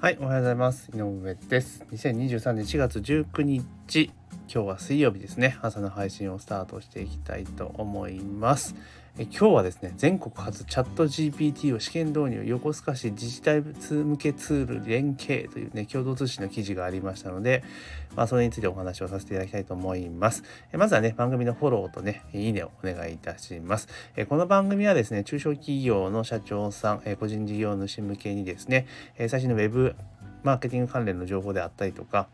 はい、おはようございます。井上です。2023年4月19日、今日は水曜日ですね。朝の配信をスタートしていきたいと思います。今日はですね、全国初チャット GPT を試験導入、横須賀市自治体向けツール連携というね、共同通信の記事がありましたので、まあ、それについてお話をさせていただきたいと思います。えまずはね、番組のフォローとね、いいねをお願いいたします。えこの番組はですね、中小企業の社長さん、え個人事業主向けにですね、え最新のウェブマーケティング関連の情報であったりとか、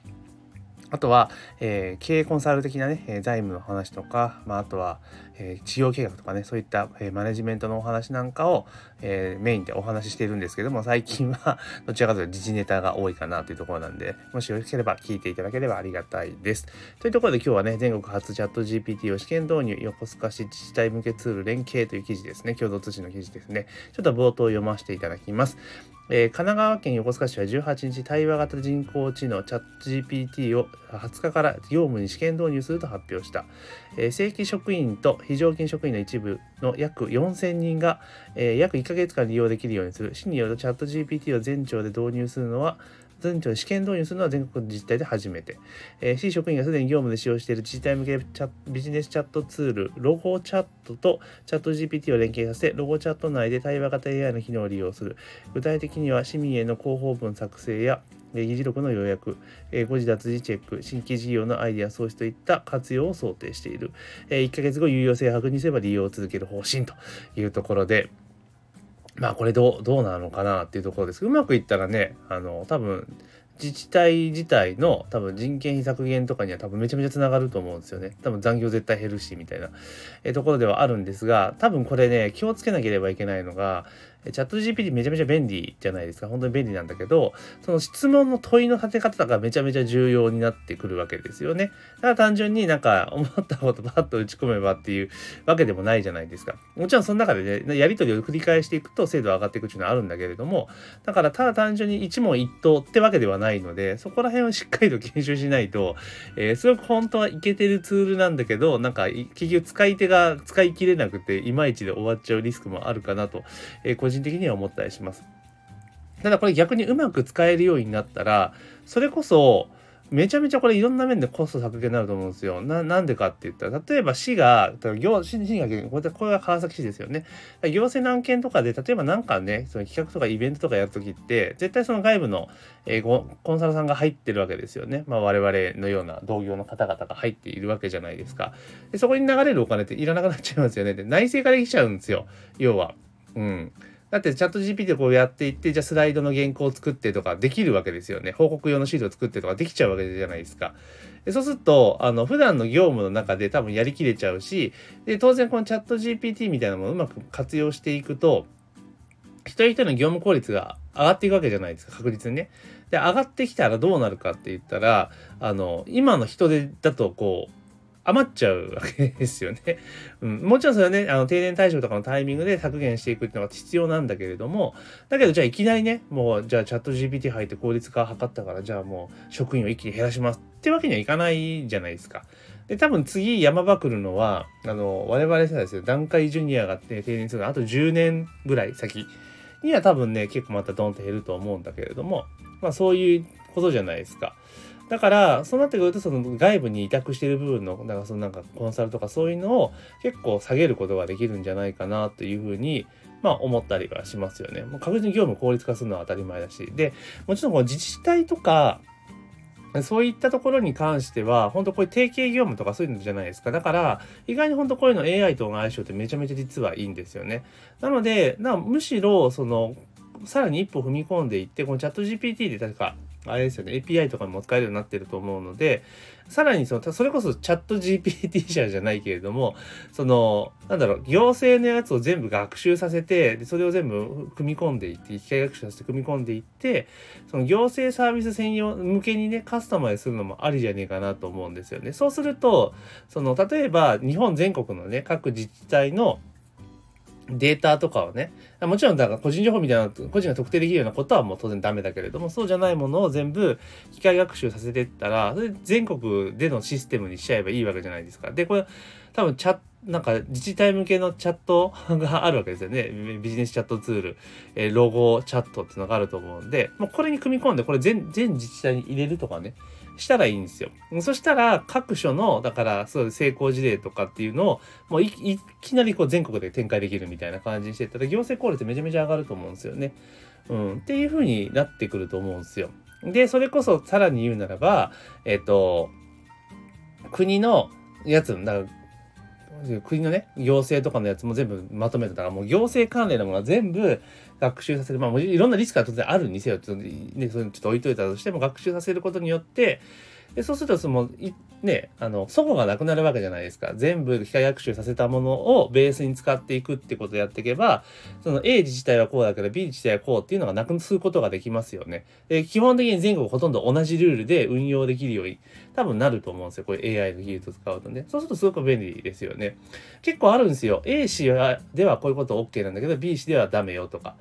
あとは、えー経営コンサル的なね、え財務の話とか、まあ、あとは、えー事業計画とかね、そういった、えーマネジメントのお話なんかを、えメインでお話ししているんですけども、最近は どちらかというと時事ネタが多いかなというところなんで、もしよろしければ聞いていただければありがたいです。というところで今日はね、全国初チャット GPT を試験導入、横須賀市自治体向けツール連携という記事ですね、共同通信の記事ですね。ちょっと冒頭読ませていただきます。えー神奈川県横須賀市は18日対話型人工知能チャット GPT を20日から業務に試験導入すると発表した、えー正規職員と非常勤職員の一部の約4000人が、えー約1ヶ月間利用できるようにする。市によるとチャット GPT を全庁で導入するのは全庁試験導入するのは全国自治体で初めて、えー市職員がすでに業務で使用している自治体向けビジネスチャットツールロゴチャットとチャット GPT を連携させロゴチャット内で対話型 AI の機能を利用する。具体的には市民への広報文作成や議事録の要約、えー誤字脱字チェック、新規事業のアイデア創出といった活用を想定している。1ヶ月後、有用性を確認すれば利用を続ける方針というところで、まあこれどうどうなのかなっていうところですうまくいったらね、あの多分自治体自体の多分人件費削減とかには多分めちゃめちゃつながると思うんですよね。多分残業絶対減るしみたいな、えーところではあるんですが、多分これね、気をつけなければいけないのが、チャット GPT めちゃめちゃ便利じゃないですか。本当に便利なんだけど、その質問の問いの立て方がめちゃめちゃ重要になってくるわけですよね。だから単純になんか思ったことパッと打ち込めばっていうわけでもないじゃないですか。もちろんその中でね、やり取りを繰り返していくと精度上がっていくっていうのはあるんだけれども、だからただ単純に一問一答ってわけではないので、そこら辺をしっかりと研修しないと、えーすごく本当はいけてるツールなんだけど、なんか結局使い手が使い切れなくて、いまいちで終わっちゃうリスクもあるかなと、えー人的には思ったりします。ただこれ逆にうまく使えるようになったら、それこそ、めちゃめちゃこれいろんな面でコスト削減になると思うんですよ。なんでかって言ったら、例えば市が、行市がこれこれは川崎市ですよね。行政の案件とかで、例えばなんかね、その企画とかイベントとかやるときって、絶対その外部の、えーコンサルさんが入ってるわけですよね。まあ我々のような同業の方々が入っているわけじゃないですか。でそこに流れるお金っていらなくなっちゃいますよね。で内政からできちゃうんですよ。要は。うん。だってチャット GPT でこうやっていってじゃあスライドの原稿を作ってとかできるわけですよね。報告用のシートを作ってとかできちゃうわけじゃないですか。でそうするとあの普段の業務の中で多分やりきれちゃうしで当然このチャット GPT みたいなものをうまく活用していくと一人一人の業務効率が上がっていくわけじゃないですか確実にね。で上がってきたらどうなるかって言ったらあの今の人手だとこう余っちゃうわけですよね。うん、もちろんそれはね、あの定年退職とかのタイミングで削減していくっていうのが必要なんだけれども、だけどじゃあいきなりね、もうじゃあチャット GPT 入って効率化を図ったから、じゃあもう職員を一気に減らしますってわけにはいかないじゃないですか。で、多分次山場来るのは、あの、我々世代ですよ、段階ジュニアが、ね、定年するのあと10年ぐらい先には多分ね、結構またドンと減ると思うんだけれども、まあそういうことじゃないですか。だから、そうなってくると、その外部に委託している部分の、なんかそのなんかコンサルとかそういうのを結構下げることができるんじゃないかなというふうに、まあ思ったりはしますよね。もう確実に業務効率化するのは当たり前だし。で、もちろんこの自治体とか、そういったところに関しては、本当こういう定型業務とかそういうのじゃないですか。だから、意外に本当こういうの AI との相性ってめちゃめちゃ実はいいんですよね。なので、なむしろ、その、さらに一歩踏み込んでいって、このチャット GPT で確か、あれですよね、API とかも使えるようになってると思うので、さらにその、それこそチャット GPT 社じゃないけれども、その、なんだろう、行政のやつを全部学習させて、でそれを全部組み込んでいって、機械学習させて組み込んでいって、その行政サービス専用向けにね、カスタマイズするのもありじゃねえかなと思うんですよね。そうすると、その、例えば日本全国のね、各自治体のデータとかをね、もちろんだから個人情報みたいな、個人が特定できるようなことはもう当然ダメだけれども、そうじゃないものを全部機械学習させていったら、それ全国でのシステムにしちゃえばいいわけじゃないですか。で、これ多分チャなんか自治体向けのチャットがあるわけですよね。ビジネスチャットツール、えー、ロゴチャットっていうのがあると思うんで、もうこれに組み込んで、これ全全自治体に入れるとかね、したらいいんですよ。そしたら各所の、だからそう成功事例とかっていうのを、もういきなりこう全国で展開できるみたいな感じにしてたら、行政効率めちゃめちゃ上がると思うんですよね。うん、っていう風になってくると思うんですよ。で、それこそさらに言うならば、えっ、と、国のやつ、だから国のね、行政とかのやつも全部まとめてたら、もう行政関連のものは全部学習させる。まあ、いろんなリスクが当然あるにせよ、ちょっと、ね、それちょっと置いといたとしても、学習させることによって、でそうするとそのねあの祖母がなくなるわけじゃないですか。全部機械学習させたものをベースに使っていくってことをやっていけばその A 自治体はこうだけど B 自治体はこうっていうのがなくすることができますよね。で基本的に全国ほとんど同じルールで運用できるように多分なると思うんですよ。これ AI の技術を使うとね。そうするとすごく便利ですよね。結構あるんですよ。A 市ではこういうこと OK なんだけど B 市ではダメよとか。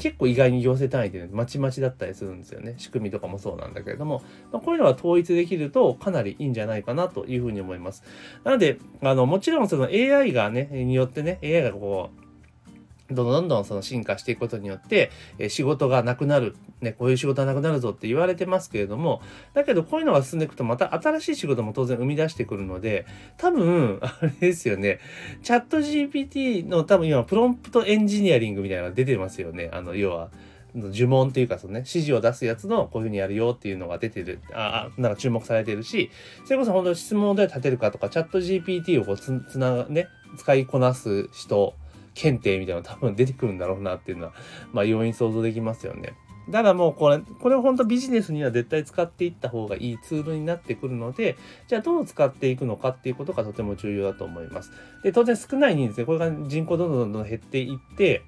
結構意外に行政単位でまちまちだったりするんですよね。仕組みとかもそうなんだけれども、まあ、こういうのは統一できるとかなりいいんじゃないかなというふうに思います。なのであのもちろんその AI がねによってね AI がこうどんどんどんどんその進化していくことによって、え仕事がなくなる、ね、こういう仕事がなくなるぞって言われてますけれども、だけどこういうのが進んでいくとまた新しい仕事も当然生み出してくるので、多分、あれですよね、チャット GPT の多分今プロンプトエンジニアリングみたいなのが出てますよね。あの、要は。呪文っていうかそのね、指示を出すやつのこういうふうにやるよっていうのが出てる、ああ、なんか注目されてるし、それこそ本当に質問をどうやって立てるかとか、チャット GPT をこうつ、つな、ね、使いこなす人検定みたいなの多分出てくるんだろうなっていうのは、まあ容易に想像できますよね。ただもうこれ、これを本当ビジネスには絶対使っていった方がいいツールになってくるので、じゃあどう使っていくのかっていうことがとても重要だと思います。で、当然少ない人数でこれが人口どんどんどんどん減っていって、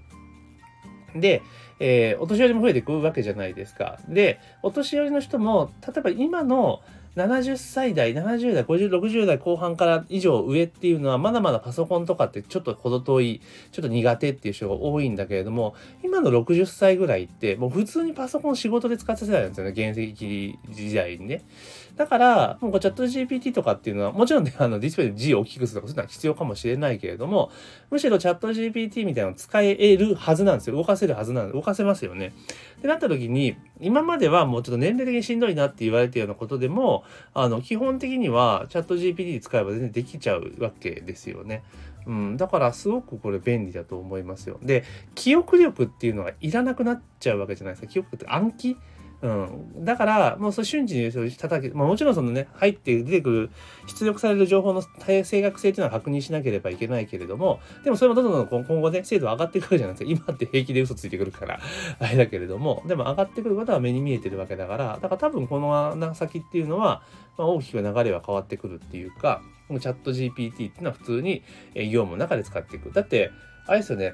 で、えー、お年寄りも増えていくわけじゃないですか。で、お年寄りの人も、例えば今の70歳代、70代、50、60代後半から以上上っていうのは、まだまだパソコンとかってちょっと程遠い、ちょっと苦手っていう人が多いんだけれども、今の60歳ぐらいって、もう普通にパソコン仕事で使ってたんですよね、現役時代にね。だから、もうチャット GPT とかっていうのは、もちろんね、あのディスプレイで字を大きくするとか、そういうのは必要かもしれないけれども、むしろチャット GPT みたいなのを使えるはずなんですよ。動かせるはずなんで、動かせますよね。ってなった時に、今まではもうちょっと年齢的にしんどいなって言われてるようなことでも、あの、基本的にはチャット GPT 使えば全然できちゃうわけですよね。うん、だからすごくこれ便利だと思いますよ。で、記憶力っていうのがいらなくなっちゃうわけじゃないですか。記憶って暗記うん、だから、もうそ瞬時に叩き、まあ、もちろんそのね、入って出てくる、出力される情報の正確性っていうのは確認しなければいけないけれども、でもそれもどんどん今後ね、精度上がってくるじゃないですか。今って平気で嘘ついてくるから、あれだけれども、でも上がってくることは目に見えてるわけだから、だから多分この先っていうのは、まあ、大きく流れは変わってくるっていうか、チャット GPT っていうのは普通に業務の中で使っていく。だって、あれですよね、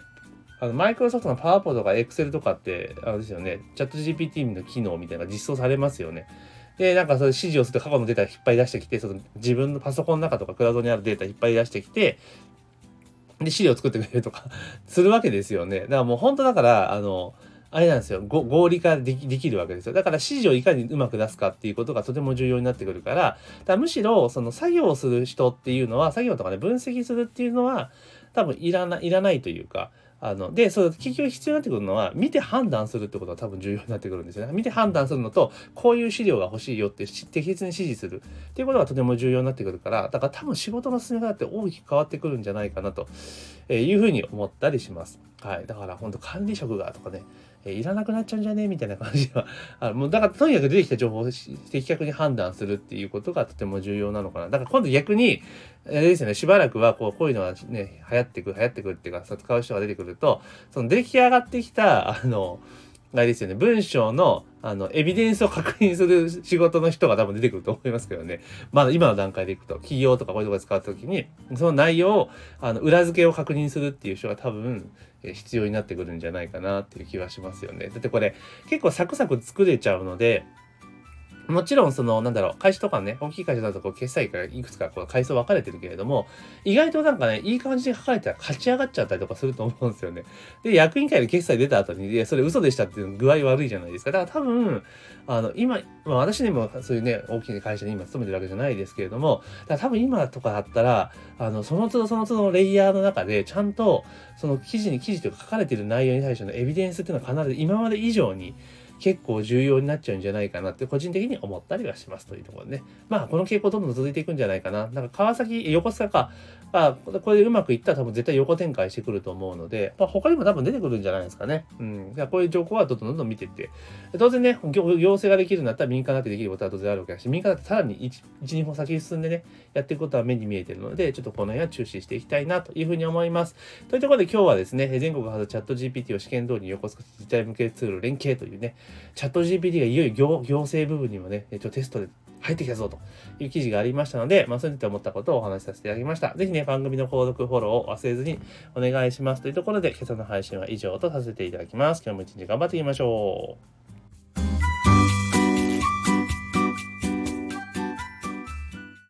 あの、マイクロソフトのパワーポとかエクセルとかって、あれですよね、チャット GPT の機能みたいなのが実装されますよね。で、なんかそれ指示をすると過去のデータ引っ張り出してきて、その自分のパソコンの中とかクラウドにあるデータ引っ張り出してきて、で、資料を作ってくれるとか するわけですよね。だからもう本当だから、あの、あれなんですよ。合理化できるわけですよ。だから指示をいかにうまく出すかっていうことがとても重要になってくるから、だからむしろその作業をする人っていうのは、作業とかね、分析するっていうのは、多分いらない、いらないというか、あのでその結局必要になってくるのは見て判断するってことが多分重要になってくるんですよね。見て判断するのとこういう資料が欲しいよって適切に指示するっていうことがとても重要になってくるからだから多分仕事の進め方って大きく変わってくるんじゃないかなというふうに思ったりします。はい、だから本当管理職がとかねえいらなくなっちゃうんじゃね？みたいな感じは あもうだからとにかく出てきた情報を的確に判断するっていうことがとても重要なのかな。だから今度逆にあれですよねしばらくはこうこういうのがね流行ってくる流行ってくるっていうか使う人が出てくるとその出来上がってきたあのあれですよね、文章の、あの、エビデンスを確認する仕事の人が多分出てくると思いますけどね。まだ今の段階でいくと、企業とかこういうところで使うときに、その内容を、あの、裏付けを確認するっていう人が多分、必要になってくるんじゃないかなっていう気はしますよね。だってこれ、結構サクサク作れちゃうので、もちろん、その、なんだろう、会社とかね、大きい会社だと、こう、決済からいくつか、こう、階層分かれてるけれども、意外となんかね、いい感じで書かれたら勝ち上がっちゃったりとかすると思うんですよね。で、役員会で決済出た後に、いや、それ嘘でしたっていう具合悪いじゃないですか。だから多分、あの、今、まあ、私にもそういうね、大きい会社に今勤めてるわけじゃないですけれども、だから多分今とかだったら、あの、その都度その都度のレイヤーの中で、ちゃんと、その記事に記事とか書かれてる内容に対してのエビデンスっていうのは必ず今まで以上に、結構重要になっちゃうんじゃないかなって個人的に思ったりはしますというところでね。まあこの傾向どんどん続いていくんじゃないかな。なんか川崎、横須賀か、あ、これでうまくいったら多分絶対横展開してくると思うので、まあ、他にも多分出てくるんじゃないですかね。うん。じゃこういう情報はどんどんどんどん見ていって、当然ね行、政ができるんだったら民間だってできることは当然あるわけだし、民間だってさらに1、1、2歩先進んでね、やっていくことは目に見えてるので、ちょっとこの辺は注視していきたいなというふうに思います。というところで今日はですね、全国初チャット GPT を試験通りに横須賀自治体向けツール連携というね、チャット GPT がいよいよ行政部分にもね、一応テストで入ってきたぞという記事がありましたので、まあ、そういった思ったことをお話しさせていただきました。ぜひね、番組の購読、フォローを忘れずにお願いしますというところで、今朝の配信は以上とさせていただきます。今日も一日頑張っていきましょう。